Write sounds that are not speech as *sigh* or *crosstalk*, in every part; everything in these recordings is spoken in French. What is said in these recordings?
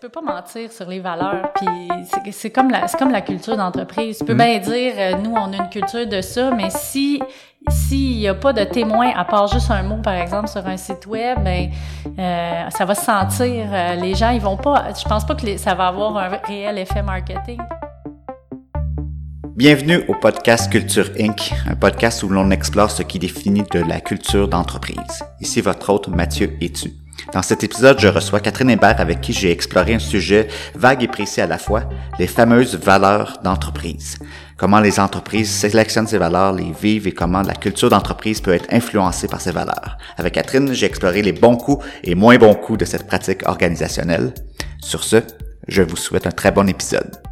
peux pas mentir sur les valeurs. Puis c'est- comme la, c'est comme la culture d'entreprise. Tu peux bien dire, euh, nous, on a une culture de ça, mais si s'il y a pas de témoin à part juste un mot, par exemple, sur un site web, ben euh, ça va se sentir. euh, les gens, ils vont pas. Je pense pas que les- ça va avoir un réel effet marketing. Bienvenue au podcast Culture Inc., un podcast où l'on explore ce qui définit de la culture d'entreprise. Ici votre hôte Mathieu Etu. Dans cet épisode, je reçois Catherine Hébert avec qui j'ai exploré un sujet vague et précis à la fois, les fameuses valeurs d'entreprise. Comment les entreprises sélectionnent ces valeurs, les vivent et comment la culture d'entreprise peut être influencée par ces valeurs. Avec Catherine, j'ai exploré les bons coups et moins bons coups de cette pratique organisationnelle. Sur ce, je vous souhaite un très bon épisode.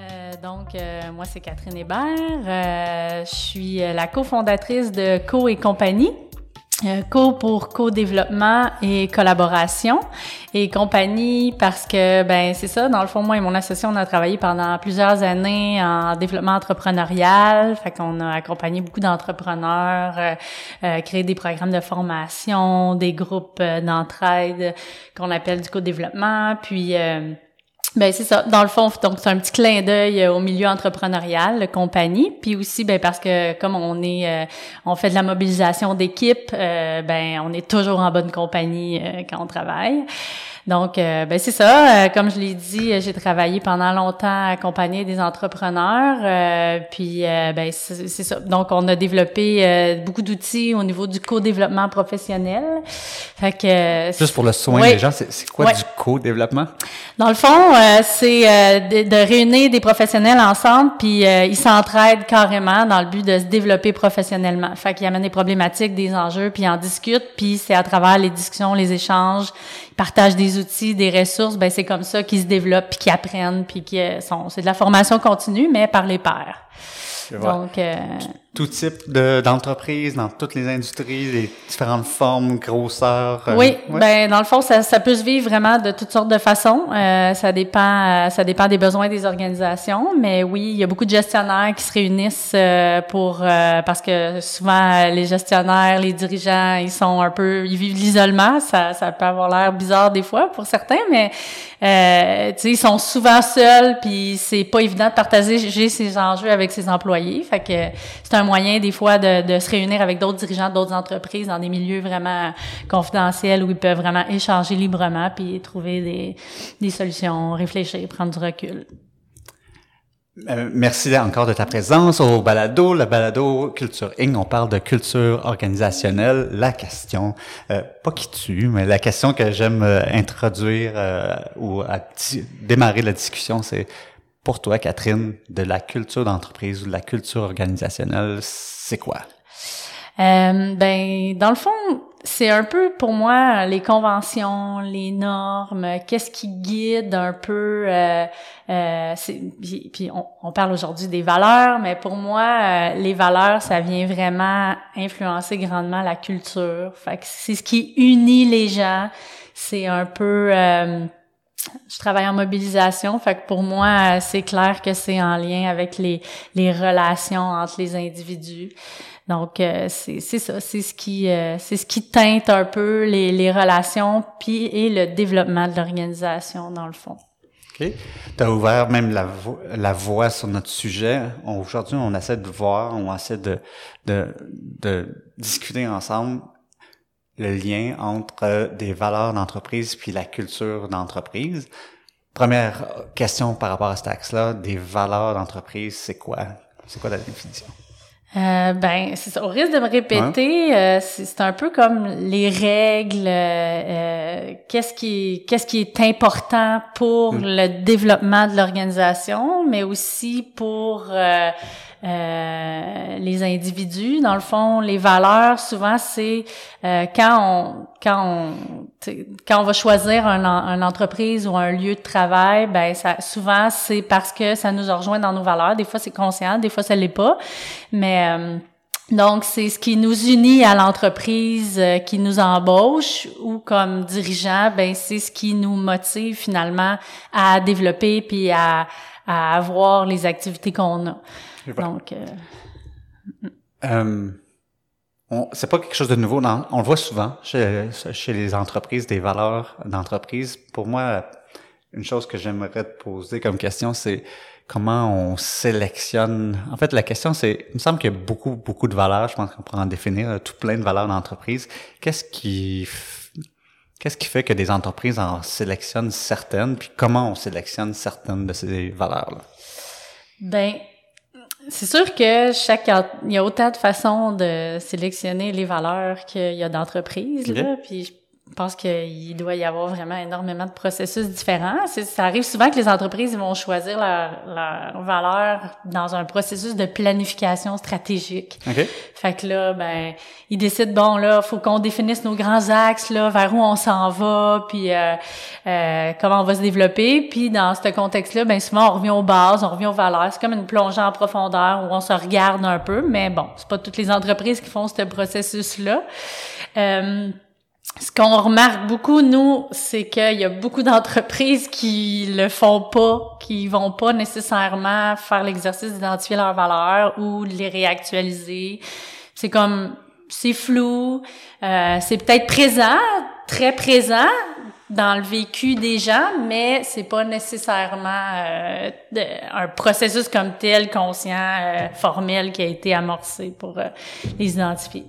Euh, donc, euh, moi, c'est Catherine Hébert. Euh, je suis la cofondatrice de Co et compagnie. Euh, co pour co-développement et collaboration et compagnie parce que ben c'est ça dans le fond moi et mon associé on a travaillé pendant plusieurs années en développement entrepreneurial. Fait qu'on a accompagné beaucoup d'entrepreneurs euh, euh, créé des programmes de formation des groupes d'entraide qu'on appelle du co-développement. Puis euh, ben c'est ça. Dans le fond, donc c'est un petit clin d'œil euh, au milieu entrepreneurial, compagnie, puis aussi ben parce que comme on est, euh, on fait de la mobilisation d'équipe, euh, ben on est toujours en bonne compagnie euh, quand on travaille. Donc euh, ben c'est ça. Euh, comme je l'ai dit, j'ai travaillé pendant longtemps à accompagner des entrepreneurs, euh, puis euh, ben c'est ça. Donc on a développé euh, beaucoup d'outils au niveau du co-développement professionnel. Fait que euh, Juste pour le soin des gens, c'est quoi Ouais. du co-développement? dans le fond, euh, c'est euh, de, de réunir des professionnels ensemble, puis euh, ils s'entraident carrément dans le but de se développer professionnellement. Fait qu'ils amènent des problématiques, des enjeux, puis ils en discutent, puis c'est à travers les discussions, les échanges, partagent des outils, des ressources, ben c'est comme ça qu'ils se développent, puis qu'ils apprennent, puis qu'ils sont... C'est de la formation continue, mais par les pairs. Donc, euh, Tout type de- d'entreprise, dans toutes les industries, les différentes formes, grosseurs. euh, Oui, ouais. ben dans le fond, ça, ça peut se vivre vraiment de toutes sortes de façons. Euh, ça dépend, euh, ça dépend des besoins des organisations, mais oui, il y a beaucoup de gestionnaires qui se réunissent euh, pour euh, parce que souvent les gestionnaires, les dirigeants, ils sont un peu, ils vivent l'isolement. Ça, ça peut avoir l'air bizarre des fois pour certains, mais euh, tu sais, ils sont souvent seuls, puis c'est pas évident de partager ces enjeux avec ses employés. Fait c'est un moyen des fois de, se réunir avec d'autres dirigeants d'autres entreprises dans des milieux vraiment confidentiels où ils peuvent vraiment échanger librement puis trouver des, solutions, réfléchir, prendre du recul. Euh, merci encore de ta présence au balado. Le balado Culture Inc., on parle de culture organisationnelle. La question, euh, pas qui tue, mais la question que j'aime euh, introduire ou démarrer la discussion, c'est pour toi, Catherine, de la culture d'entreprise ou de la culture organisationnelle, c'est quoi? Euh, ben, dans le fond, c'est un peu pour moi les conventions, les normes, qu'est-ce qui guide un peu. Euh, euh, puis puis on, on parle aujourd'hui des valeurs, mais pour moi, euh, les valeurs, ça vient vraiment influencer grandement la culture. Fait que c'est ce qui unit les gens. C'est un peu euh, je travaille en mobilisation, fait que pour moi, euh, c'est clair que c'est en lien avec les, les relations entre les individus. Donc euh, c'est ça, c'est ce qui euh, c'est ce qui teinte un peu les, les relations puis et le développement de l'organisation dans le fond. OK. Tu as ouvert même la, vo- la voie sur notre sujet. Aujourd'hui, on essaie de voir, on essaie de, de, de discuter ensemble le lien entre euh, des valeurs d'entreprise puis la culture d'entreprise. Première question par rapport à cet axe-là, des valeurs d'entreprise, c'est quoi? C'est quoi la définition? Euh, ben, c'est ça. Au risque de me répéter, euh, c'est un peu comme les règles. euh, euh, qu'est-ce qui, qu'est-ce qui est important pour le développement de l'organisation, mais aussi pour euh, les individus. Dans le fond, les valeurs, souvent, c'est euh, quand on quand on quand on va choisir un, une entreprise ou un lieu de travail, ben ça souvent c'est parce que ça nous rejoint dans nos valeurs. Des fois c'est conscient, des fois ça l'est pas, mais euh, donc, c'est ce qui nous unit à l'entreprise euh, qui nous embauche ou comme dirigeant, ben c'est ce qui nous motive finalement à développer puis à, à avoir les activités qu'on a. Donc, euh, Euh, c'est pas quelque chose de nouveau. On le voit souvent chez, chez les entreprises, des valeurs d'entreprise. Pour moi, une chose que j'aimerais te poser comme question, c'est comment on sélectionne. En fait, la question, c'est, il me semble qu'il y a beaucoup, beaucoup de valeurs. Je pense qu'on pourrait en définir tout plein de valeurs d'entreprise. Qu'est-ce qui, qu'est-ce qui fait que des entreprises en sélectionnent certaines, puis comment on sélectionne certaines de ces valeurs-là? Ben, c'est sûr que chaque il y a autant de façons de sélectionner les valeurs qu'il y a d'entreprises là, puis je pense qu'il doit y avoir vraiment énormément de processus différents. Ça arrive souvent que les entreprises vont choisir leurs leur valeurs dans un processus de planification stratégique. Okay. Fait que là, ben, ils décident bon là, faut qu'on définisse nos grands axes là, vers où on s'en va, puis euh, euh, comment on va se développer. Puis dans ce contexte-là, ben souvent on revient aux bases, on revient aux valeurs. C'est comme une plongée en profondeur où on se regarde un peu, mais bon, c'est pas toutes les entreprises qui font ce processus-là. Euh, ce qu'on remarque beaucoup, nous, c'est qu'il y a beaucoup d'entreprises qui le font pas, qui vont pas nécessairement faire l'exercice d'identifier leurs valeurs ou les réactualiser. C'est comme, c'est flou, euh, c'est peut-être présent, très présent dans le vécu des gens, mais c'est pas nécessairement euh, un processus comme tel, conscient, euh, formel, qui a été amorcé pour les identifier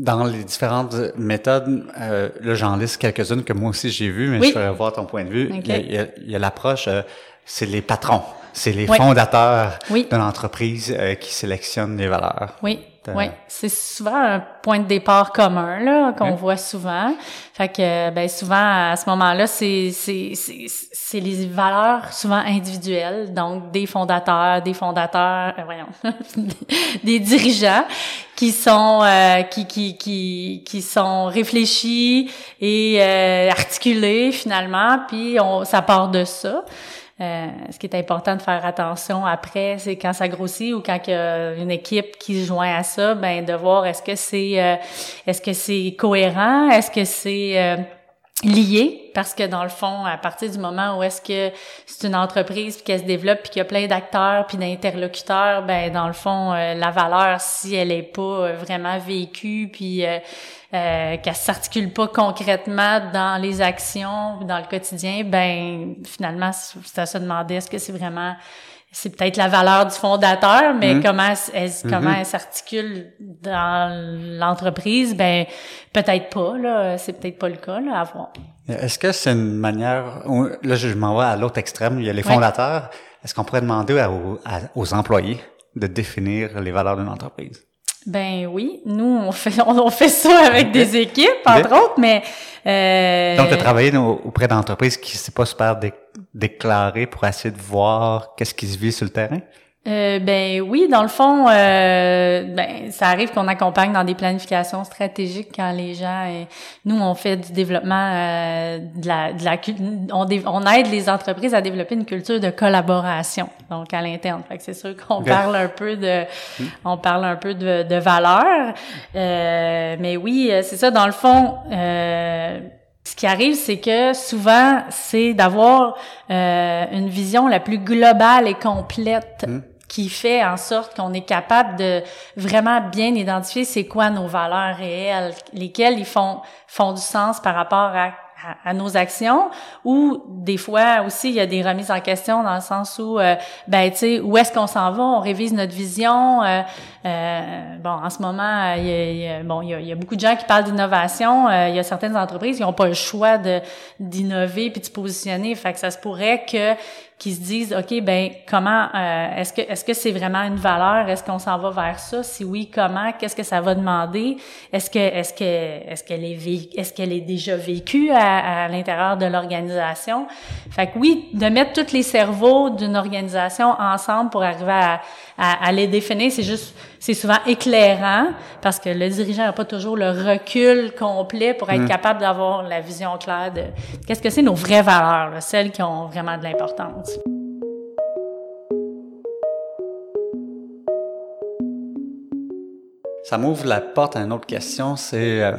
dans les différentes méthodes, euh, là j'en liste quelques-unes que moi aussi j'ai vues, mais je voudrais voir ton point de vue. Il y a l'approche, euh, c'est les patrons, c'est les fondateurs de l'entreprise euh, qui sélectionnent les valeurs. Oui. Oui, c'est souvent un point de départ commun là qu'on voit souvent. Fait que ben souvent à ce moment-là, c'est c'est c'est les valeurs souvent individuelles, donc des fondateurs, des fondateurs, euh, voyons, *laughs* des dirigeants qui sont euh, qui qui qui qui sont réfléchis et euh, articulés finalement, puis on ça part de ça. Euh, ce qui est important de faire attention après, c'est quand ça grossit ou quand il y a une équipe qui se joint à ça, ben de voir est-ce que c'est euh, est-ce que c'est cohérent, est-ce que c'est euh, lié parce que dans le fond à partir du moment où est-ce que c'est une entreprise puis qu'elle se développe puis qu'il y a plein d'acteurs puis d'interlocuteurs ben dans le fond la valeur si elle est pas vraiment vécue puis euh, qu'elle s'articule pas concrètement dans les actions, dans le quotidien, ben finalement, c'est à se demander est-ce que c'est vraiment c'est peut-être la valeur du fondateur, mais mm-hmm. comment elle, mm-hmm. comment elle s'articule dans l'entreprise, ben peut-être pas là, c'est peut-être pas le cas là à voir. Est-ce que c'est une manière là je m'en vais à l'autre extrême, il y a les fondateurs, est-ce qu'on pourrait demander aux employés de définir les valeurs d'une entreprise? Ben oui, nous on fait *laughs* on, fait ça avec des équipes entre autres, mais euh... donc tu as travaillé auprès d'entreprises qui c'est pas super déclaré pour essayer de voir qu'est-ce qui se vit sur le terrain? Euh, ben oui, dans le fond, euh, ben ça arrive qu'on accompagne dans des planifications stratégiques quand les gens, et nous on fait du développement euh, de la, de la on, on aide les entreprises à développer une culture de collaboration, donc à l'interne. Fait que c'est sûr qu'on parle un peu de, on parle un peu de, de valeur, euh, mais oui, c'est ça. Dans le fond. ce qui arrive, c'est que souvent, c'est d'avoir une vision la plus globale et complète hmm qui fait en sorte qu'on est capable de vraiment bien identifier c'est quoi nos valeurs réelles, lesquelles ils font font du sens par rapport à à, nos actions ou des fois aussi il y a des remises en question dans le sens où euh, ben tu sais où est-ce qu'on s'en va? On révise notre vision euh, euh bon en ce moment il y a, bon il y a, il y a, beaucoup de gens qui parlent d'innovation. Euh, il y a certaines entreprises qui n'ont pas le choix de d'innover puis de se positionner. Fait que ça se pourrait que qui se disent ok ben comment euh, est-ce que est-ce que c'est vraiment une valeur? Est-ce qu'on s'en va vers ça? Si oui comment? Qu'est-ce que ça va demander? Est-ce que est-ce que est-ce qu'elle est est-ce qu'elle est déjà vécue à, à l'intérieur de l'organisation? Fait que oui de mettre tous les cerveaux d'une organisation ensemble pour arriver à, à, à les définir c'est juste c'est souvent éclairant parce que le dirigeant n'a pas toujours le recul complet pour être mm. capable d'avoir la vision claire de qu'est-ce que c'est nos vraies valeurs, celles qui ont vraiment de l'importance. Ça m'ouvre la porte à une autre question, c'est euh,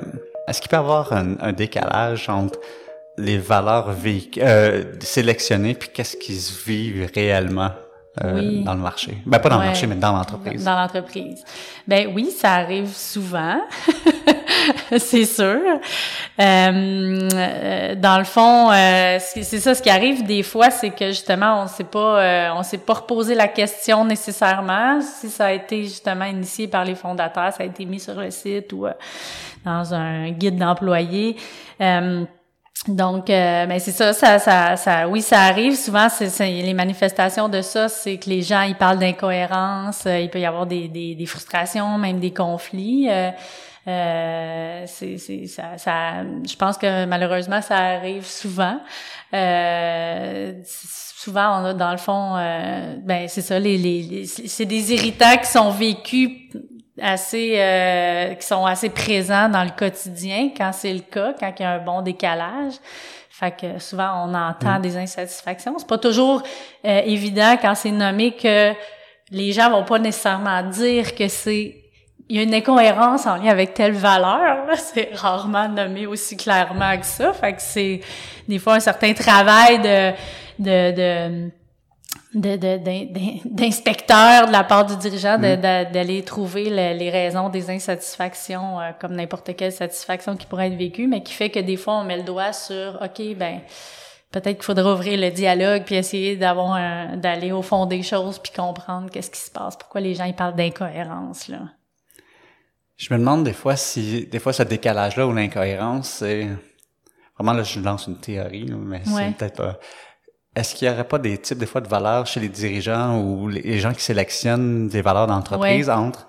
est-ce qu'il peut y avoir un, décalage entre les valeurs euh, sélectionnées puis qu'est-ce qui se vit réellement? Euh, Oui. dans le marché. Ben pas dans le marché, mais dans l'entreprise. Dans l'entreprise. Ben oui, ça arrive souvent, *laughs* c'est sûr. Euh, euh, dans le fond, euh, c'est ça, ce qui arrive des fois, c'est que justement, on sait pas, euh, on s'est pas reposé la question nécessairement si ça a été justement initié par les fondateurs, ça a été mis sur le site ou euh, dans un guide d'employés. Euh, donc, euh, ben c'est ça, ça, ça, ça, oui, ça arrive souvent. C'est, les manifestations de ça, c'est que les gens ils parlent d'incohérence, euh, il peut y avoir des, des, des frustrations, même des conflits. Euh, euh, c'est, ça, ça, je pense que malheureusement ça arrive souvent. Euh, souvent on a dans le fond, euh, ben c'est ça, les, les, les- c'est des irritants qui sont vécus assez euh, qui sont assez présents dans le quotidien quand c'est le cas, quand il y a un bon décalage. Fait que souvent on entend des insatisfactions. C'est pas toujours euh, évident quand c'est nommé que les gens vont pas nécessairement dire que c'est il y a une incohérence en lien avec telle valeur. C'est rarement nommé aussi clairement que ça. Fait que c'est des fois un certain travail de de, de de, de- d'inspecteur de la part du dirigeant de- de- d'aller trouver le- les raisons des insatisfactions euh, comme n'importe quelle satisfaction qui pourrait être vécue, mais qui fait que des fois on met le doigt sur OK, ben peut-être qu'il faudrait ouvrir le dialogue puis essayer d'avoir d'aller au fond des choses puis comprendre qu'est-ce qui se passe, pourquoi les gens ils parlent d'incohérence là. Je me demande des fois si, des fois, ce décalage-là ou l'incohérence, c'est vraiment là, je lance une théorie, là, mais Ouais. c'est peut-être pas. Est-ce qu'il y aurait pas des types des fois de valeurs chez les dirigeants ou les gens qui sélectionnent des valeurs d'entreprise entre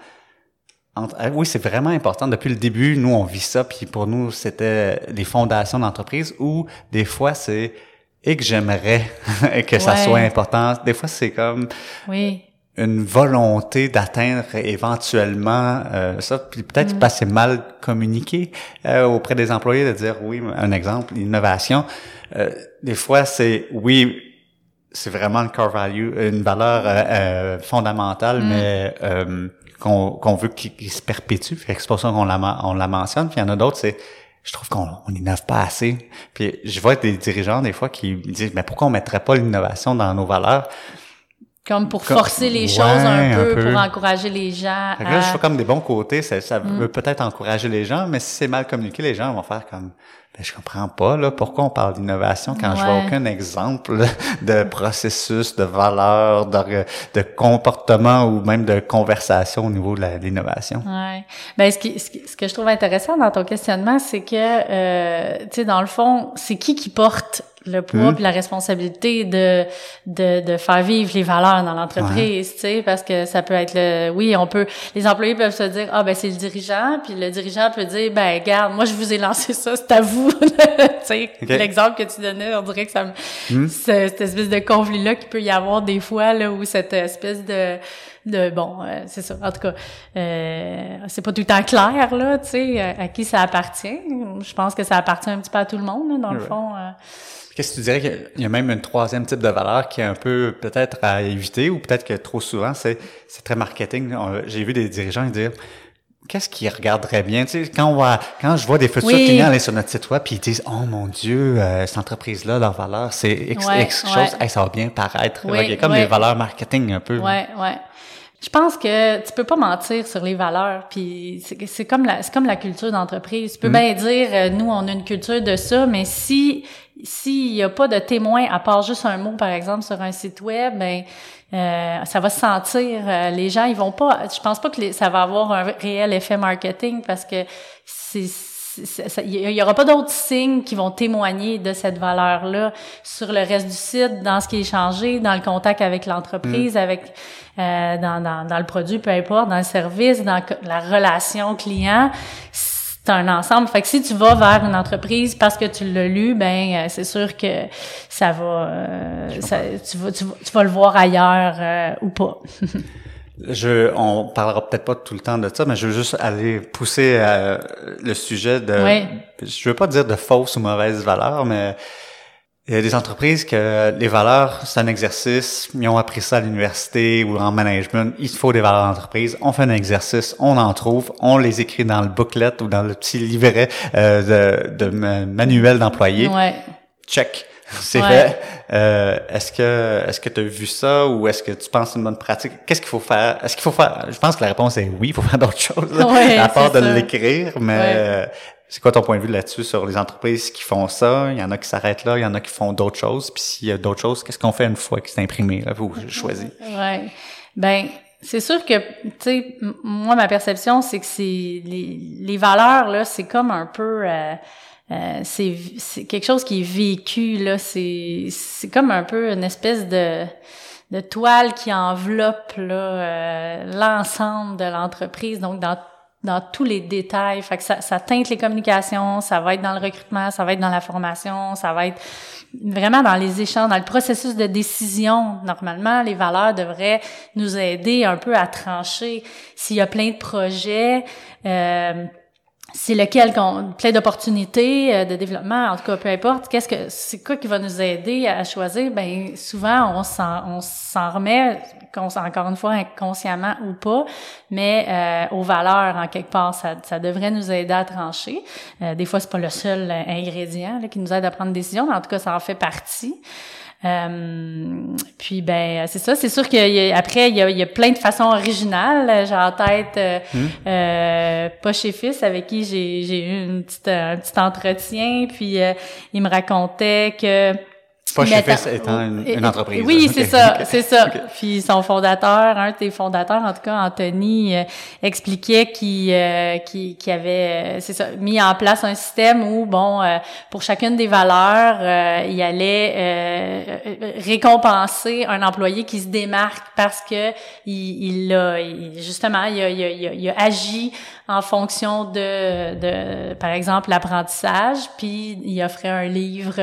entre ah oui, c'est vraiment important. Depuis le début, nous, on vit ça, puis pour nous, c'était les fondations d'entreprise, ou des fois, c'est et que j'aimerais *laughs* que ça Ouais. soit important. Des fois, c'est comme Oui. Une volonté d'atteindre éventuellement euh, ça, puis peut-être parce que c'est mal communiqué euh, auprès des employés de dire oui, un exemple, l'innovation. Euh, des fois, c'est oui, c'est vraiment le core value, une valeur euh, euh, fondamentale, mais euh, qu'on qu'on veut qu'il se perpétue. Fait que c'est pour ça qu'on la, on la mentionne. Puis il y en a d'autres, c'est je trouve qu'on on innove pas assez. Puis je vois des dirigeants des fois qui me disent mais pourquoi on mettrait pas l'innovation dans nos valeurs? Comme pour Comme- forcer les Ouais, choses un un peu, pour encourager les gens Fait que là, je vois comme des bons côtés, ça, ça veut peut-être encourager les gens, mais si c'est mal communiqué, les gens vont faire comme ben, je comprends pas là pourquoi on parle d'innovation quand je vois Ouais. aucun exemple *laughs* de processus, de valeur, de, de comportement ou même de conversation au niveau de l'innovation. Ouais. Ben ce qui, ce qui- ce que je trouve intéressant dans ton questionnement, c'est que euh, tu sais dans le fond, c'est qui qui porte le poids Mhm. puis la responsabilité de, de de faire vivre les valeurs dans l'entreprise, tu sais parce que ça peut être le oui, on peut les employés peuvent se dire ah ben c'est le dirigeant puis le dirigeant peut dire ben regarde, moi je vous ai lancé ça, c'est à vous. *laughs* tu sais l'exemple que tu donnais, on dirait que ça me ce- cette espèce de conflit là qu'il peut y avoir des fois là où cette espèce de de bon euh, c'est ça. En tout cas euh, c'est pas tout le temps clair là tu sais à, à qui ça appartient. Je pense que ça appartient un petit peu à tout le monde là, dans le fond euh. Qu'est-ce que tu dirais qu'il y a même une troisième type de valeur qui est un peu peut-être à éviter ou peut-être que trop souvent c'est c'est très marketing. J'ai vu des dirigeants dire qu'est-ce qu'ils regarderaient bien? Tu sais quand on va quand je vois des futurs Oui. clients aller sur notre site web puis ils disent oh mon dieu euh, cette entreprise là leur valeur c'est X, Ouais, X ouais. chose Hey, ça va bien paraître. Oui, qu'il y a comme des valeurs marketing un peu. Ouais ouais je pense que tu peux pas mentir sur les valeurs puis c'est comme la c'est comme la culture d'entreprise. Tu peux bien dire euh, nous on a une culture de ça mais si s'il y a pas de témoin à part juste un mot par exemple sur un site web ben euh, ça va se sentir euh, les gens ils vont pas je pense pas que les- ça va avoir un réel effet marketing parce que c'est il y aura pas d'autres signes qui vont témoigner de cette valeur-là sur le reste du site, dans ce qui est changé, dans le contact avec l'entreprise, avec euh, dans, dans, dans le produit, peu importe, dans le service, dans la relation client. C'est un ensemble. Fait que si tu vas vers une entreprise parce que tu l'as lu, ben euh, c'est sûr que ça va, euh, ça- tu vas, tu vas, tu vas le voir ailleurs euh, ou pas. *laughs* Je, on parlera peut-être pas tout le temps de ça, mais je veux juste aller pousser euh, le sujet de. Oui. Je veux pas dire de fausses ou mauvaises valeurs, mais il y a des entreprises que les valeurs, c'est un exercice. Ils ont appris ça à l'université ou en management. Il faut des valeurs d'entreprise. On fait un exercice, on en trouve, on les écrit dans le booklet ou dans le petit livret euh, de, de ma- manuel d'employé. Ouais. Check. C'est Ouais. fait. Euh, est-ce que est-ce que tu as vu ça ou est-ce que tu penses que c'est une bonne pratique? Qu'est-ce qu'il faut faire? Est-ce qu'il faut faire? Je pense que la réponse est oui, il faut faire d'autres *laughs* choses. Ouais, à part de l'écrire, mais Ouais. euh, c'est quoi ton point de vue là-dessus sur les entreprises qui font ça? Il y en a qui s'arrêtent là, il y en a qui font d'autres choses. Puis s'il y a d'autres choses, qu'est-ce qu'on fait une fois que c'est imprimé? Là, vous choisissez. Ouais. Ben, c'est sûr que, tu sais, moi, ma perception, c'est que c'est les, les valeurs, là, c'est comme un peu... euh, euh, c'est c'est quelque chose qui est vécu, là. C'est c'est comme un peu une espèce de de toile qui enveloppe là euh, l'ensemble de l'entreprise donc dans dans tous les détails fait que ça, ça teinte les communications ça va être dans le recrutement ça va être dans la formation ça va être vraiment dans les échanges dans le processus de décision normalement les valeurs devraient nous aider un peu à trancher s'il y a plein de projets euh, c'est lequel qu'on plein d'opportunités euh, de développement en tout cas peu importe. Qu'est-ce que c'est quoi qui va nous aider à choisir? Ben souvent on s'en on s'en remet encore une fois inconsciemment ou pas mais euh, aux valeurs en quelque part. Ça, ça devrait nous aider à trancher. Euh, des fois c'est pas le seul euh, ingrédient là, qui nous aide à prendre des décisions mais en tout cas ça en fait partie euh, puis ben c'est ça, c'est sûr qu'après il y a, il y a plein de façons originales. J'ai en tête euh, euh, pas chez Fils avec qui j'ai j'ai eu une petite, un petit entretien, puis euh, il me racontait que Étant une, une entreprise. Oui, c'est ça, *laughs* c'est ça. Puis son fondateur, un de tes fondateurs, en tout cas Anthony, euh, expliquait qu'il euh, qu'il qu'il avait, euh, c'est ça, mis en place un système où, bon, euh, pour chacune des valeurs, euh, il allait récompenser un employé qui se démarque parce que il, il a, il- justement, il a, il a- il a- agi en fonction de, de par exemple, l'apprentissage, puis il offrait un livre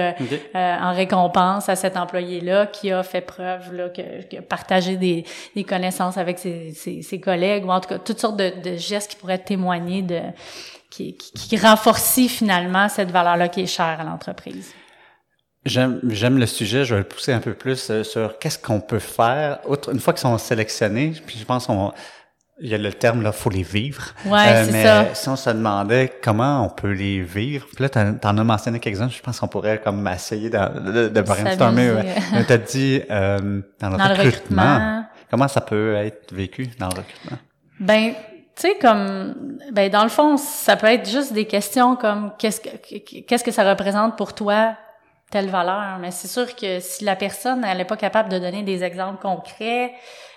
en récompense à cet employé-là qui a fait preuve, là, que, que partager des, connaissances avec ses, collègues, ou en tout cas toutes sortes de, gestes qui pourraient témoigner de qui, qui, finalement cette valeur-là qui est chère à l'entreprise. J'aime, le sujet, je vais le pousser un peu plus euh, sur qu'est-ce qu'on peut faire, outre, une fois qu'ils sont sélectionnés, puis je pense qu'on il y a le terme là, faut les vivre. Euh, Ouais, c'est mais ça. si on se demandait comment on peut les vivre, puis là t'en, t'en as mentionné quelques-uns, je pense qu'on pourrait comme essayer de, de, de brainstormer. Ouais. Mais t'as dit euh, dans le Dans le recrutement, recrutement. comment ça peut être vécu dans le recrutement? Ben, tu sais comme ben dans le fond, ça peut être juste des questions comme qu'est-ce que qu'est-ce que ça représente pour toi telle valeur, mais c'est sûr que si la personne elle est pas capable de donner des exemples concrets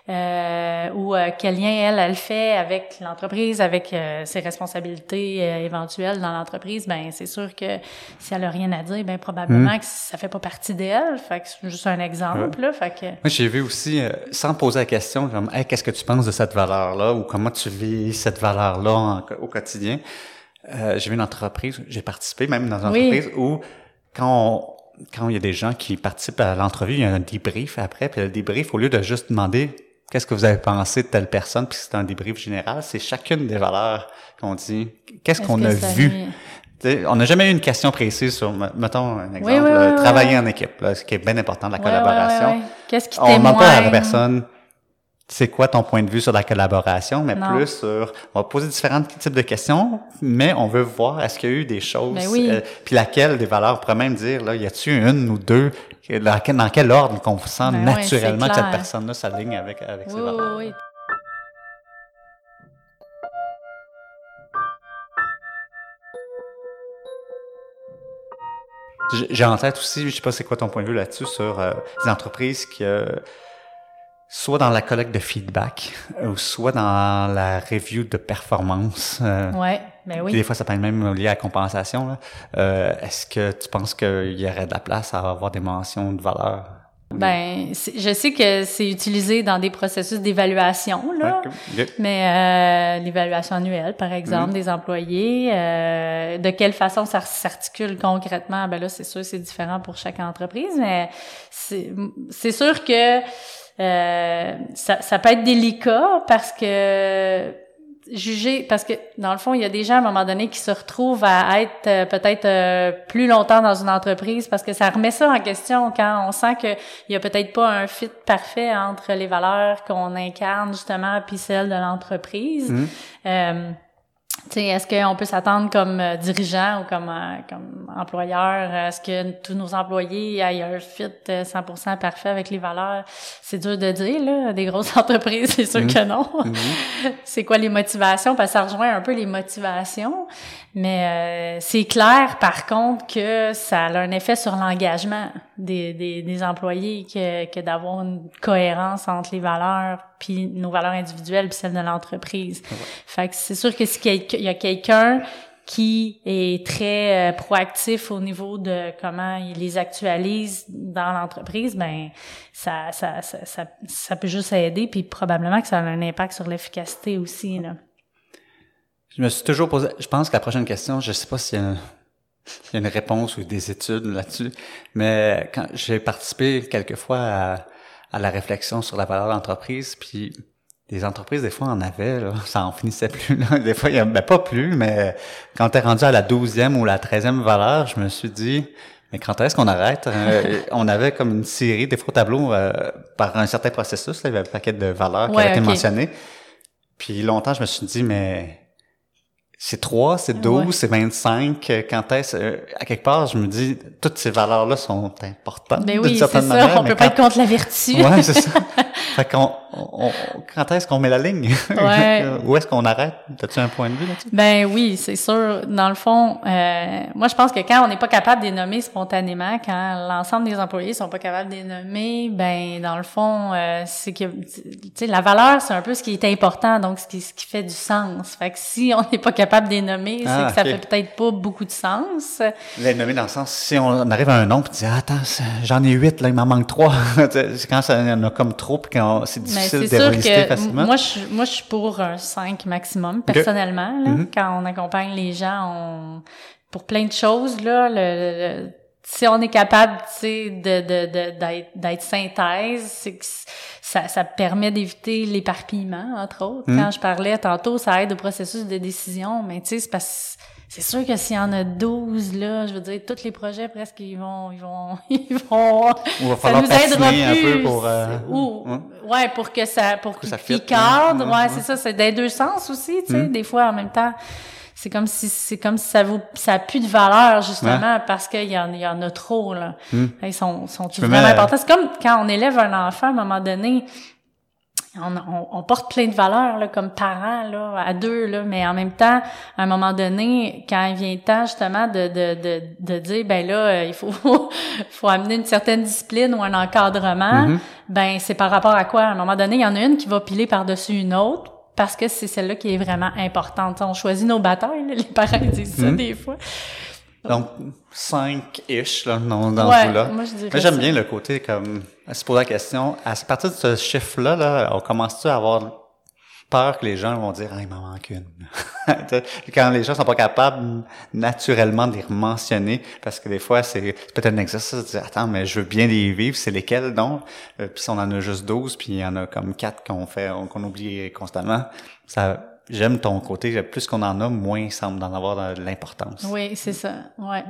euh, ou euh, quel lien elle elle fait avec l'entreprise, avec euh, ses responsabilités euh, éventuelles dans l'entreprise, ben c'est sûr que si elle a rien à dire, ben probablement que ça fait pas partie d'elle. Fait que c'est juste un exemple là, fait que Moi, j'ai vu aussi, euh, sans poser la question, comme, hey, qu'est-ce que tu penses de cette valeur-là? Ou comment tu vis cette valeur-là au quotidien? Euh, j'ai vu une entreprise, j'ai participé même dans une Oui. entreprise où quand on- quand il y a des gens qui participent à l'entrevue, il y a un débrief après, puis le débrief, au lieu de juste demander qu'est-ce que vous avez pensé de telle personne, puis c'est un débrief général, c'est chacune des valeurs qu'on dit, qu'est-ce est-ce qu'on que a vu? on n'a jamais eu une question précise sur, me- mettons un exemple, oui, oui, là, oui, travailler en équipe, là, ce qui est bien important la collaboration. Qu'est-ce qui On ne demande pas à la personne c'est quoi ton point de vue sur la collaboration, mais Non. plus sur on va poser différents types de questions, mais on veut voir est-ce qu'il y a eu des choses, Ben oui. euh, puis laquelle des valeurs, on pourrait même dire là, y a-t-il une ou deux, dans quel, ordre qu'on sent Ben naturellement que cette personne-là s'aligne avec avec ses Oui, oui, valeurs. oui. J'ai- J'ai en tête aussi, je sais pas c'est quoi ton point de vue là-dessus sur euh, les entreprises qui euh, soit dans la collecte de feedback ou soit dans la review de performance. euh, Ouais, ben Puis oui. Des fois, ça peut être même lié à la compensation. là. Euh, Est-ce que tu penses qu'il y aurait de la place à avoir des mentions de valeur? Ben, je sais que c'est utilisé dans des processus d'évaluation, là. Mais euh, l'évaluation annuelle, par exemple, Mhm. des employés, euh, de quelle façon ça s'articule concrètement, ben là, c'est sûr, c'est différent pour chaque entreprise, mais c'est c'est sûr que euh, ça, ça peut être délicat parce que juger, parce que dans le fond, il y a des gens à un moment donné qui se retrouvent à être euh, peut-être euh, plus longtemps dans une entreprise parce que ça remet ça en question quand on sent que il y a peut-être pas un fit parfait entre les valeurs qu'on incarne justement puis celles de l'entreprise. Euh, tu est-ce qu'on peut s'attendre comme euh, dirigeant ou comme, euh, comme employeur, euh, est-ce que tous nos employés aient un fit 100% parfait avec les valeurs? C'est dur de dire, là. Des grosses *laughs* entreprises, c'est sûr que non. Mm-hmm. c'est quoi les motivations? Parce que ça rejoint un peu les motivations. Mais c'est clair, par contre, que ça a un effet sur l'engagement des, des, des, employés que, que d'avoir une cohérence entre les valeurs puis nos valeurs individuelles puis celles de l'entreprise. Fait que c'est sûr que s'il y a quelqu'un qui est très euh, proactif au niveau de comment il les actualise dans l'entreprise, ben ça, ça, ça, ça, ça peut juste aider, puis probablement que ça a un impact sur l'efficacité aussi. Là. Je me suis toujours posé, je pense que la prochaine question, je sais pas y a *laughs* il y a une réponse ou des études là-dessus. Mais quand j'ai participé quelquefois à, à, la réflexion sur la valeur d'entreprise, puis les entreprises, des fois, en avaient, là, *laughs* ça en finissait plus. Là. Des fois, il y a, ben, pas plus, mais quand t'es rendu à la douzième ou la treizième valeur, je me suis dit, mais quand est-ce qu'on arrête? Euh, *laughs* on avait comme une série, des fois au tableau, euh, par un certain processus, là, il y avait un paquet de valeurs qui avaient été mentionnées. Puis longtemps, je me suis dit, mais c'est 3, c'est 12, c'est 25. Euh, quand est-ce, euh, à quelque part, je me dis, toutes ces valeurs-là sont importantes. Mais ben oui, c'est ça. On peut pas être contre la vertu. Ouais, c'est ça. *laughs* fait qu'on, quand est-ce qu'on met la ligne? *laughs* Ouais. Où est-ce qu'on arrête? As-tu un point de vue là-dessus? Ben oui, c'est sûr. Dans le fond, euh, moi, je pense que quand on n'est pas capable de les nommer spontanément, quand l'ensemble des employés sont pas capables de les nommer, ben, dans le fond, euh, c'est que, tu sais, la valeur, c'est un peu ce qui est important, donc ce qui, ce qui fait du sens. Fait que si on n'est pas capable de les nommer, c'est ah, que ça fait peut-être pas beaucoup de sens. Les nommer dans le sens, si on arrive à un nombre, puis dit, ah, attends, j'en ai huit, là, il m'en manque trois. *laughs* c'est quand ça en a comme trop, puis c'est difficile de moi, je, moi, je suis pour un 5 maximum, personnellement. Là, mm-hmm. Quand on accompagne les gens, on, pour plein de choses, là, le, si on est capable, tu sais, de, de, d'être, d'être synthèse, c'est que ça, ça permet d'éviter l'éparpillement, entre autres. Mm-hmm. Quand je parlais tantôt, ça aide au processus de décision, mais tu sais, c'est parce c'est sûr que s'il y en a 12, là, je veux dire, tous les projets presque, ils vont, ils vont, *laughs* ils vont, Ou va falloir ça nous aidera plus. un peu pour, euh, Ou, ouais. pour que ça, pour qu'il cadre. Ouais, c'est ça, c'est des deux sens aussi, tu sais, mm. des fois, en même temps. C'est comme si, c'est comme si ça vaut, ça a plus de valeur, justement, parce qu'il y en, il y en a trop, là. Mm. Ils sont, sont vraiment importants. C'est comme quand on élève un enfant, à un moment donné, on, on, porte plein de valeurs là, comme parents là, à deux, là, mais en même temps, à un moment donné, quand il vient le temps justement de, de, de, de dire ben là, euh, il faut, *laughs* faut amener une certaine discipline ou un encadrement, mm-hmm. ben c'est par rapport à quoi? À un moment donné, il y en a une qui va piler par-dessus une autre parce que c'est celle-là qui est vraiment importante. on choisit nos batailles, les parents disent ça mm-hmm. des fois. Donc, 5-ish, là, dans, dans ouais, là Moi, j'aime bien le côté comme, se poser la question, à partir de ce chiffre-là, là, on commence-tu à avoir peur que les gens vont dire, ah, il m'en manque une? *laughs* Quand les gens sont pas capables naturellement de les mentionner, parce que des fois, c'est peut-être un exercice de dire, attends, mais je veux bien les vivre, c'est lesquels donc? Euh, puis si on en a juste 12, puis il y en a comme quatre qu'on fait, qu'on oublie constamment, ça, j'aime ton côté. Plus qu'on en a, moins il semble d'en avoir de l'importance. Oui, c'est ça. Ouais.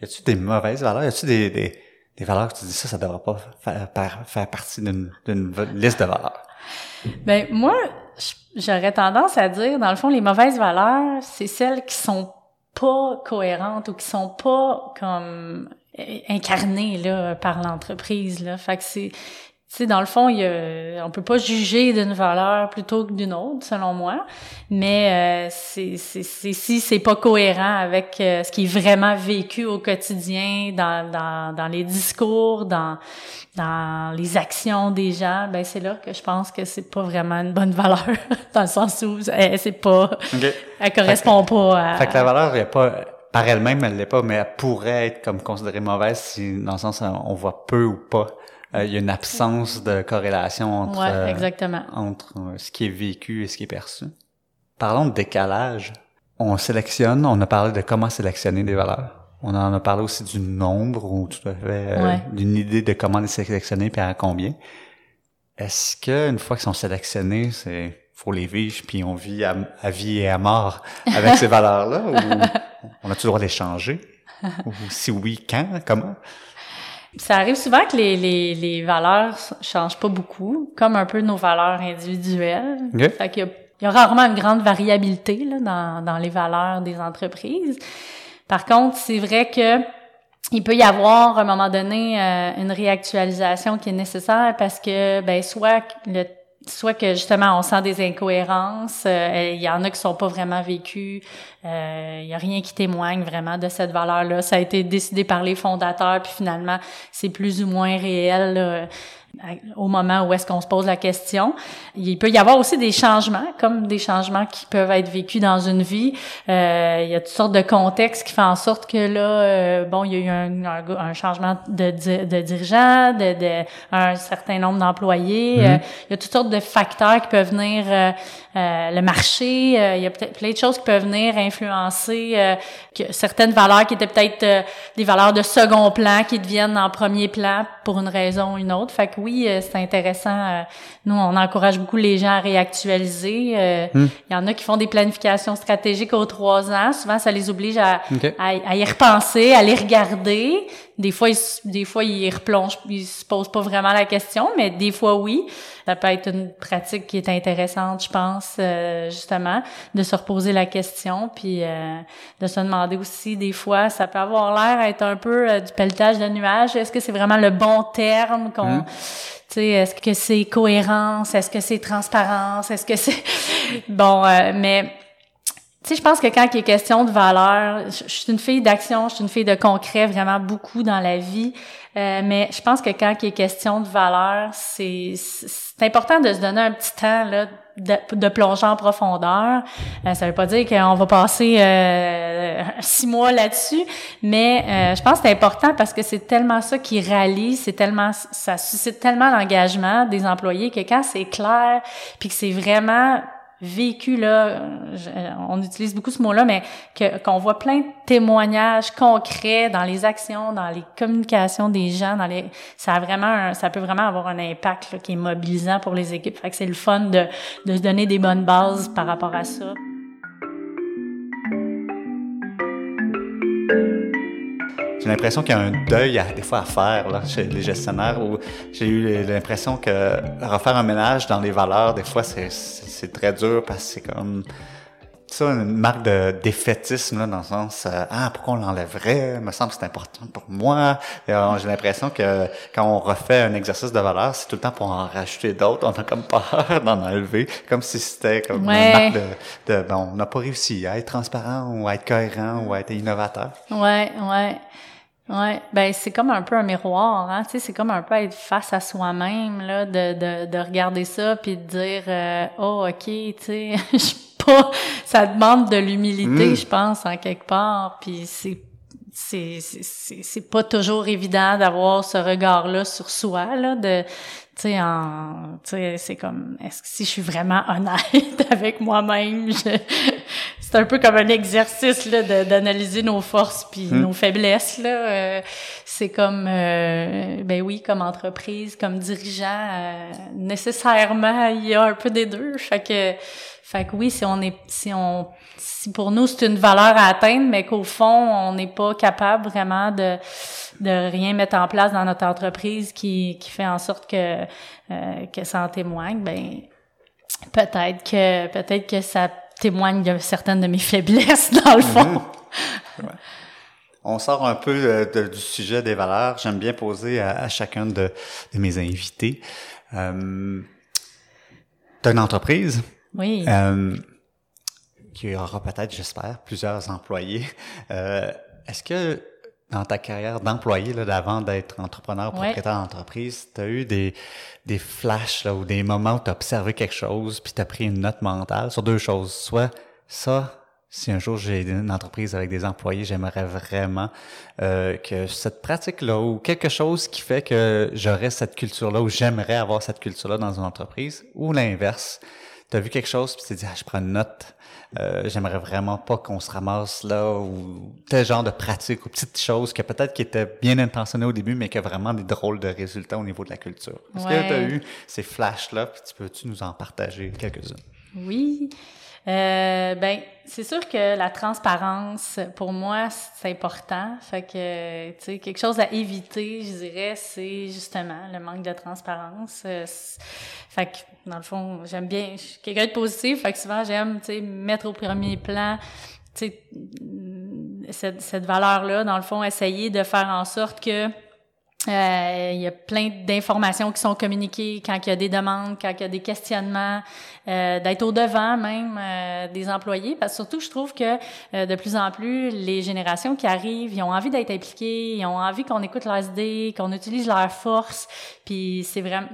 Y a-tu des mauvaises valeurs? Y a-tu des, des, des, valeurs que tu dis ça, ça devrait pas faire, faire partie d'une liste de valeurs? Ben, moi, j'aurais tendance à dire, dans le fond, les mauvaises valeurs, c'est celles qui sont pas cohérentes ou qui sont pas comme incarnées là par l'entreprise là fait que c'est sais, dans le fond, il y a, on peut pas juger d'une valeur plutôt que d'une autre, selon moi. Mais euh, c'est, c'est, si c'est pas cohérent avec euh, ce qui est vraiment vécu au quotidien, dans, dans, dans les discours, dans, dans les actions des gens, ben c'est là que je pense que c'est pas vraiment une bonne valeur, *laughs* dans le sens où c'est pas, elle correspond pas à. Fait que la valeur, elle pas par elle-même, elle l'est pas, mais elle pourrait être comme considérée mauvaise si, dans le sens, on voit peu ou pas il y a une absence de corrélation entre, ouais, exactement. entre euh, ce qui est vécu et ce qui est perçu. Parlons de décalage. On sélectionne, on a parlé de comment sélectionner des valeurs. On en a parlé aussi du nombre ou tout à fait euh, d'une idée de comment les sélectionner puis à combien. Est-ce que une fois qu'ils sont sélectionnés, c'est faut les vivre puis on vit à, vie et à mort avec ces *laughs* valeurs-là ou on a toujours le droit de les changer? ou si oui, quand, comment? Ça arrive souvent que les, les, les valeurs changent pas beaucoup, comme un peu nos valeurs individuelles. Fait qu'il y a il y a rarement une grande variabilité là, dans, dans les valeurs des entreprises. Par contre, c'est vrai que il peut y avoir à un moment donné euh, une réactualisation qui est nécessaire parce que ben soit le soit que justement on sent des incohérences, euh, il y en a qui sont pas vraiment vécues, euh, il y a rien qui témoigne vraiment de cette valeur-là. Ça a été décidé par les fondateurs, puis finalement c'est plus ou moins réel au moment où est-ce qu'on se pose la question. Il peut y avoir aussi des changements, comme des changements qui peuvent être vécus dans une vie. Euh, il y a toutes sortes de contextes qui font en sorte que là, euh, bon, il y a eu un, un, changement de, de dirigeant, de, de, un certain nombre d'employés. Mm-hmm. Euh, il y a toutes sortes de facteurs qui peuvent venir, euh, euh, le marché. il y a peut-être plein de choses qui peuvent venir influencer que certaines valeurs qui étaient peut-être des valeurs de second plan qui deviennent en premier plan pour une raison ou une autre. Fait que oui, euh, c'est intéressant. Euh, nous, on encourage beaucoup les gens à réactualiser. Euh, hmm. Il y en a qui font des planifications stratégiques aux trois ans. Souvent, ça les oblige à, à, y repenser, à les regarder. Des fois, ils, des fois, ils replongent, ils se posent pas vraiment la question, mais des fois, oui. Ça peut être une pratique qui est intéressante, je pense, justement, de se reposer la question, puis de se demander aussi, des fois, ça peut avoir l'air être un peu du pelletage de nuages. Est-ce que c'est vraiment le bon terme qu'on... Hmm est-ce que c'est cohérence, est-ce que c'est transparence, est-ce que c'est *laughs* bon, euh, mais tu sais, je pense que quand il est question de valeur, je, suis une fille d'action, je suis une fille de concret, vraiment beaucoup dans la vie. Euh, mais je pense que quand il est question de valeur, c'est important de se donner un petit temps là de, de plonger en profondeur. Euh, ça veut pas dire qu'on va passer euh, six mois là-dessus, mais euh, je pense que c'est important parce que c'est tellement ça qui rallie, c'est tellement ça suscite tellement l'engagement des employés que quand c'est clair, puis que c'est vraiment vécu là, on utilise beaucoup ce mot-là, mais qu'on voit plein de témoignages concrets dans les actions, dans les communications des gens, dans les, ça a vraiment, ça peut vraiment avoir un impact qui est mobilisant pour les équipes. Fait c'est le fun de de se donner des bonnes bases par rapport à ça. J'ai l'impression qu'il y a un deuil à, des fois à faire là, chez les gestionnaires où j'ai eu l'impression que refaire un ménage dans les valeurs, des fois, c'est très dur parce que c'est comme ça une marque de défaitisme là, dans le sens euh, ah pourquoi on l'enlèverait? Me semble que c'est important pour moi. Euh, j'ai l'impression que quand on refait un exercice de valeur c'est tout le temps pour en rajouter d'autres. On a comme peur *laughs* d'en enlever comme si c'était comme une marque de, de bon on n'a pas réussi à être transparent ou à être cohérent ou à être innovateur. Ouais ouais Ouais, ben c'est comme un peu un miroir, hein. Tu sais, c'est comme un peu être face à soi-même là, de, de, de regarder ça puis de dire, euh, oh ok, tu sais, *laughs* je pas. Ça demande de l'humilité, mm. je pense, en quelque part. Puis c'est c'est c'est pas toujours évident d'avoir ce regard-là sur soi là de tu sais en tu sais c'est comme est-ce que si je suis vraiment honnête *laughs* avec moi-même c'est un peu comme un exercice là d'analyser nos forces puis hmm. nos faiblesses là euh, c'est comme euh, ben oui comme entreprise comme dirigeant euh, nécessairement il y a un peu des deux fait que fait que oui si on est si on si pour nous c'est une valeur à atteindre, mais qu'au fond, on n'est pas capable vraiment de, de rien mettre en place dans notre entreprise qui, qui fait en sorte que, euh, que ça en témoigne, ben peut-être que peut-être que ça témoigne de certaines de mes faiblesses, *laughs* dans le fond. Mhm. On sort un peu du sujet des valeurs. J'aime bien poser à, chacun de, de, mes invités. Euh, tu as une entreprise? Oui. Euh, qui aura peut-être, j'espère, plusieurs employés. Euh, Est-ce que dans ta carrière d'employé, d'avant d'être entrepreneur, propriétaire d'entreprise, tu as eu des, des flashs là, ou des moments où tu as observé quelque chose, puis tu as pris une note mentale sur deux choses. Soit ça, si un jour j'ai une entreprise avec des employés, j'aimerais vraiment euh, que cette pratique-là ou quelque chose qui fait que j'aurais cette culture-là ou j'aimerais avoir cette culture-là dans une entreprise, ou l'inverse. Tu as vu quelque chose, puis tu t'es dit, ah, je prends une note euh, j'aimerais vraiment pas qu'on se ramasse là ou tel genre de pratique ou petites choses que peut-être qui étaient bien intentionnées au début, mais qui a vraiment des drôles de résultats au niveau de la culture. Est-ce que tu as eu ces flashs-là, puis tu peux-tu nous en partager quelques-uns? Oui. Euh, ben, c'est sûr que la transparence, pour moi, c'est important. Fait que, tu sais, quelque chose à éviter, je dirais, c'est justement le manque de transparence. Euh, fait que, dans le fond, j'aime bien, je suis quelqu'un de positif, fait que souvent, j'aime, tu sais, mettre au premier plan, tu sais, cette, cette valeur-là, dans le fond, essayer de faire en sorte que euh, il y a plein d'informations qui sont communiquées quand il y a des demandes, quand il y a des questionnements, euh, d'être au devant même euh, des employés. Parce que surtout, je trouve que de plus en plus, les générations qui arrivent, ils ont envie d'être impliqués, ils ont envie qu'on écoute leurs idées, qu'on utilise leurs forces. Puis c'est vraiment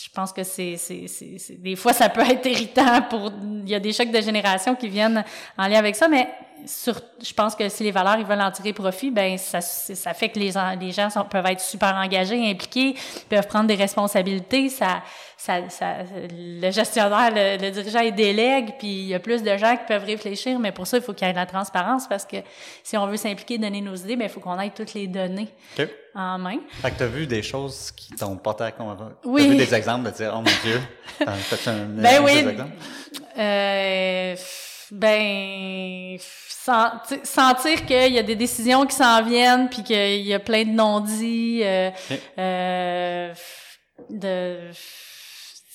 je pense que c'est, c'est, c'est, des fois ça peut être irritant pour il y a des chocs de génération qui viennent en lien avec ça mais sur, je pense que si les valeurs ils veulent en tirer profit ben ça, ça fait que les, les gens sont, peuvent être super engagés impliqués peuvent prendre des responsabilités ça ça, ça, le gestionnaire, le, dirigeant, il délègue, puis il y a plus de gens qui peuvent réfléchir, mais pour ça, il faut qu'il y ait de la transparence parce que si on veut s'impliquer, donner nos idées, ben, il faut qu'on ait toutes les données en main. Fait que t'as vu des choses qui t'ont porté à convaincre? Oui. T'as vu des exemples de dire, oh mon Dieu, t'as un, ben oui. Euh, ben, sentir qu'il y a des décisions qui s'en viennent, puis qu'il y a plein de non-dits, euh, euh, de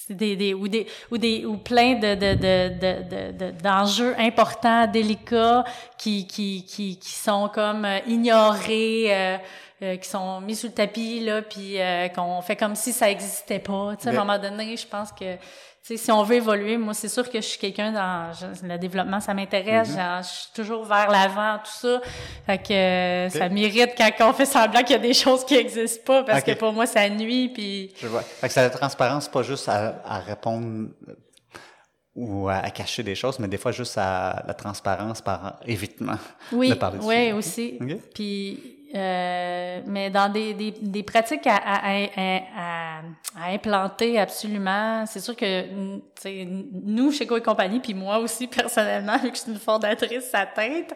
des, des, ou des ou des ou plein de de de de d'enjeux importants délicats qui qui qui qui sont comme euh, ignorés euh, euh, qui sont mis sous le tapis là puis qu'on fait comme si ça existait pas. Tu sais à un moment donné je pense que si on veut évoluer, moi, c'est sûr que je suis quelqu'un dans le développement, ça m'intéresse. Mm-hmm. Je suis toujours vers l'avant, tout ça. Fait que ça m'irrite quand on fait semblant qu'il y a des *laughs* choses qui existent pas, parce que pour moi, ça nuit. Puis. Je vois. Fait que c'est la transparence, pas juste à, à répondre ou à, cacher des choses, mais des fois juste à la transparence par évitement oui, de parler Oui, aussi. Puis euh, mais dans des, des, des pratiques à, à, à, à, implanter absolument, c'est sûr que nous, chez Co et compagnie, puis moi aussi *laughs* personnellement, vu que je suis une fondatrice à tête,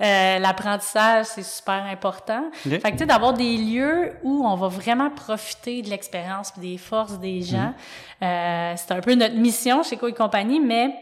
euh, l'apprentissage, c'est super important. Fait que tu sais, d'avoir des lieux où on va vraiment profiter de l'expérience des forces des gens, mm-hmm. euh, c'est un peu notre mission chez Co et compagnie, mais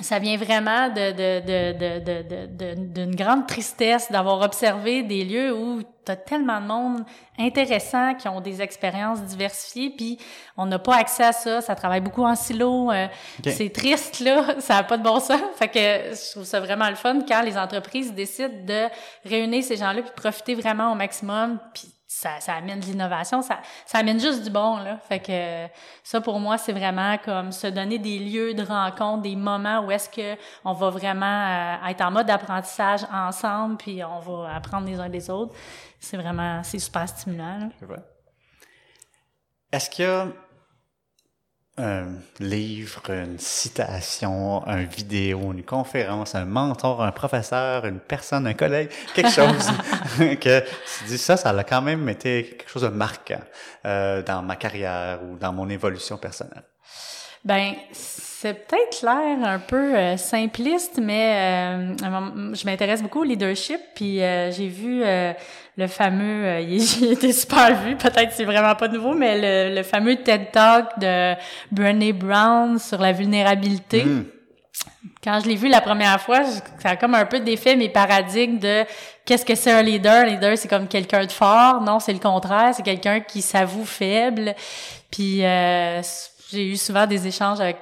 ça vient vraiment de, de, de, de, de, d'une grande tristesse d'avoir observé des lieux où tu as tellement de monde intéressant qui ont des expériences diversifiées, puis on n'a pas accès à ça, ça travaille beaucoup en silo, euh, c'est triste, là, *laughs* ça n'a pas de bon sens. Fait que je trouve ça vraiment le fun quand les entreprises décident de réunir ces gens-là puis profiter vraiment au maximum, puis ça, ça amène de l'innovation, ça, ça amène juste du bon, là. Fait que ça, pour moi, c'est vraiment comme se donner des lieux de rencontre, des moments où est-ce que on va vraiment euh, être en mode d'apprentissage ensemble, puis on va apprendre les uns des autres. C'est vraiment, c'est super stimulant. Est-ce qu'il y a un livre, une citation, un vidéo, une conférence, un mentor, un professeur, une personne, un collègue, quelque chose *laughs* *laughs* que tu dis ça, ça a quand même été quelque chose de marquant euh, dans ma carrière ou dans mon évolution personnelle. Ben, c'est peut-être l'air un peu euh, simpliste, mais euh, je m'intéresse beaucoup au leadership, puis euh, j'ai vu le fameux, *laughs* il, était super vu, peut-être c'est vraiment pas nouveau, mais le, fameux TED Talk de Brené Brown sur la vulnérabilité. Hmm. Quand je l'ai vu la première fois, ça a comme un peu défait mes paradigmes de qu'est-ce que c'est un leader? Un leader, c'est comme quelqu'un de fort. Non, c'est le contraire. C'est quelqu'un qui s'avoue faible. Puis j'ai eu souvent des échanges avec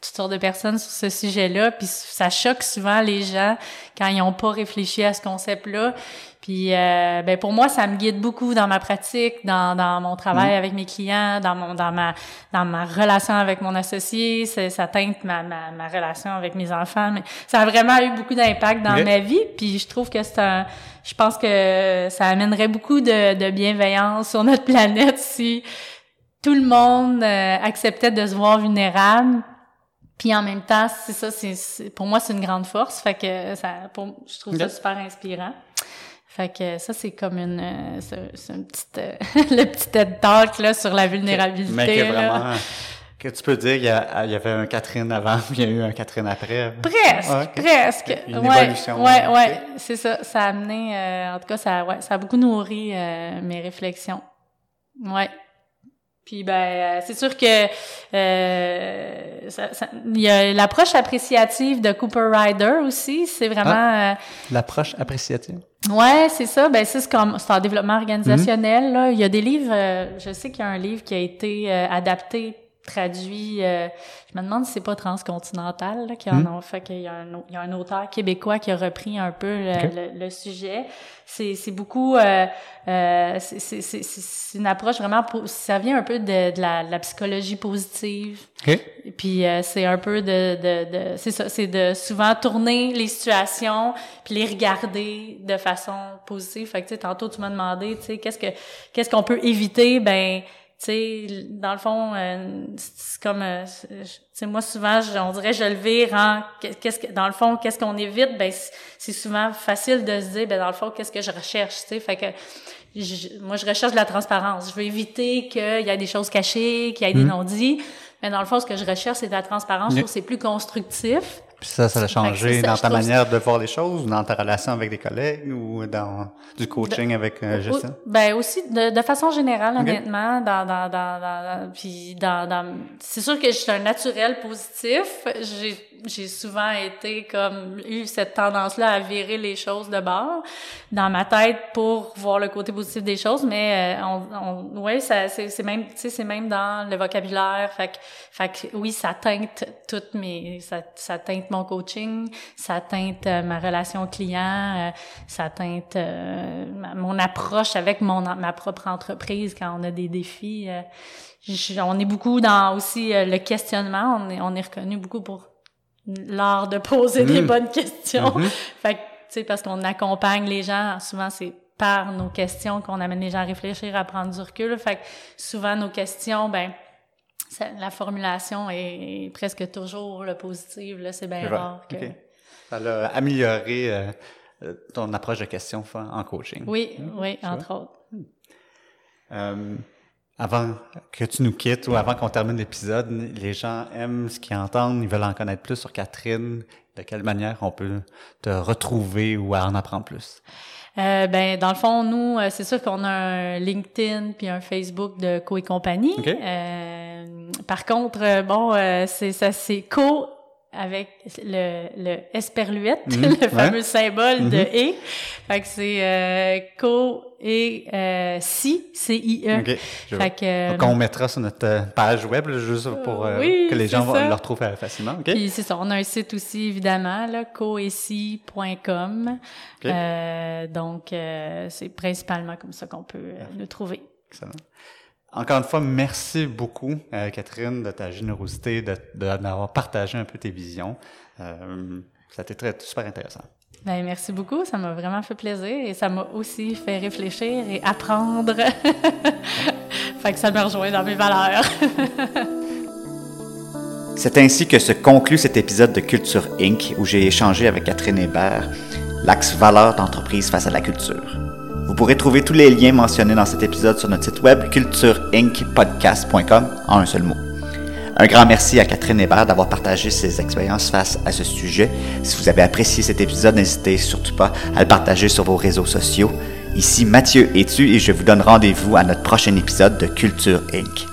toutes sortes de personnes sur ce sujet-là, puis ça choque souvent les gens quand ils n'ont pas réfléchi à ce concept-là. Puis euh, ben pour moi, ça me guide beaucoup dans ma pratique, dans, dans mon travail mm. avec mes clients, dans mon dans ma dans ma relation avec mon associé, ça teinte ma, ma, ma relation avec mes enfants. Mais ça a vraiment eu beaucoup d'impact dans ma vie. Puis je trouve que c'est un je pense que ça amènerait beaucoup de, de bienveillance sur notre *laughs* planète si tout le monde euh, acceptait de se voir vulnérable. Puis en même temps, c'est ça, c'est pour moi c'est une grande force. Fait que ça, pour, je trouve ça super inspirant. Fait que ça c'est comme une, euh, c'est une petite, euh, *laughs* le petit TED talk là sur la vulnérabilité. Mais que vraiment, que tu peux dire, il y, a, il y, avait un Catherine avant, puis il y a eu un Catherine après. Presque, presque. Une ouais, évolution. Ouais, ouais, c'est ça. Ça a amené, en tout cas, ça, ouais, ça a beaucoup nourri mes réflexions. Ouais. Puis ben euh, c'est sûr que euh, ça, ça- il y a l'approche appréciative de Cooper Ryder aussi, c'est vraiment euh, L'approche appréciative? Ouais, c'est ça. Ben c'est comme c'est en développement organisationnel. Là. Il y a des livres. euh, je sais qu'il y a un livre qui a été euh, adapté, traduit. euh, je me demande si c'est pas transcontinental là, qui en ont fait. qu'il y a un, au- il y a un auteur québécois qui a repris un peu le, le- le sujet. C'est beaucoup. Euh, euh, c'est- une approche vraiment. Ça vient un peu de, de la, de la psychologie positive. OK. Et Puis euh, c'est un peu de, de, de c'est ça, c'est de souvent tourner les situations puis les regarder de façon positive. Fait que tu sais, tantôt tu m'as demandé, tu sais, qu'est-ce que qu'est-ce qu'on peut éviter? Ben, sais, dans le fond, euh, c'est comme, euh, tu sais, moi souvent, je- on dirait, je le vire en qu'est-ce que, dans le fond, qu'est-ce qu'on évite? Ben, c'est- souvent facile de se dire, ben dans le fond, qu'est-ce que je recherche, tu sais, fait que je- moi, je recherche de la transparence. Je veux éviter qu'il y ait des choses cachées, qu'il y ait des non-dits. Mais dans le fond, ce que je recherche, c'est de la transparence. Je trouve que c'est plus constructif. Puis ça, ça a changé ça, dans ta manière de voir les choses, ou dans ta relation avec des collègues, ou dans du coaching avec euh, Justin? Ben aussi, de, de façon générale, honnêtement, dans, dans, dans, dans, dans- puis dans, dans, c'est sûr que je suis un naturel positif. J'ai, j'ai souvent été comme, eu cette tendance-là à virer les choses de bord dans ma tête pour voir le côté positif des choses, mais euh, on, on, ouais, ça, c'est, c'est même, tu sais, c'est même dans le vocabulaire. Fait que, fait que oui, ça teinte toutes mes, ça, ça teinte mon coaching, ça teinte euh, ma relation client, euh, ça teinte euh, ma- mon approche avec mon ma propre entreprise quand on a des défis. je- on est beaucoup dans aussi le questionnement. On est, on est reconnu beaucoup pour l'art de poser des Mm. bonnes questions. Mhm. *laughs* Fait que, tu sais, parce qu'on accompagne les gens, souvent c'est par nos questions qu'on amène les gens à réfléchir, à prendre du recul. Fait que souvent nos questions, ben, ça- la formulation est, presque toujours le positif. Là, c'est bien rare que. Ça a amélioré euh, euh, ton approche de questions en coaching. Oui, oui, Tu entre autres. Euh, avant que tu nous quittes ou avant qu'on termine l'épisode, les gens aiment ce qu'ils entendent, ils veulent en connaître plus sur Catherine. De quelle manière on peut te retrouver ou en apprendre plus? Euh, ben, dans le fond, nous, c'est sûr qu'on a un LinkedIn puis un Facebook de Co et compagnie. Euh, par contre, euh, bon, euh, c'est ça, c'est Co avec le, le esperluette, Mhm, *laughs* le ouais. fameux symbole de Mhm. et. Fait que c'est euh, Co et euh, si, C-I-E. OK. Je vois. Fait que, euh, Donc, on mettra sur notre euh, page web, là, juste pour euh, oui, que les c'est gens vont- le retrouvent euh, facilement. OK? Puis c'est ça, on a un site aussi évidemment là, coesi.com. OK. Euh, donc euh, c'est principalement comme ça qu'on peut nous trouver. Excellent. Encore une fois, merci beaucoup, euh, Catherine, de ta générosité, de, de- d'avoir partagé un peu tes visions. Euh, ça a été très, super intéressant. Ben, merci beaucoup, ça m'a vraiment fait plaisir et ça m'a aussi fait réfléchir et apprendre. *laughs* fait que ça me rejoint dans mes valeurs. *laughs* C'est ainsi que se conclut cet épisode de Culture Inc. où j'ai échangé avec Catherine Hébert l'axe valeur d'entreprise face à la culture. Vous pourrez trouver tous les liens mentionnés dans cet épisode sur notre site web cultureincpodcast.com en un seul mot. Un grand merci à Catherine Hébert d'avoir partagé ses expériences face à ce sujet. Si vous avez apprécié cet épisode, n'hésitez surtout pas à le partager sur vos réseaux sociaux. Ici Mathieu Etu et je vous donne rendez-vous à notre prochain épisode de Culture Inc.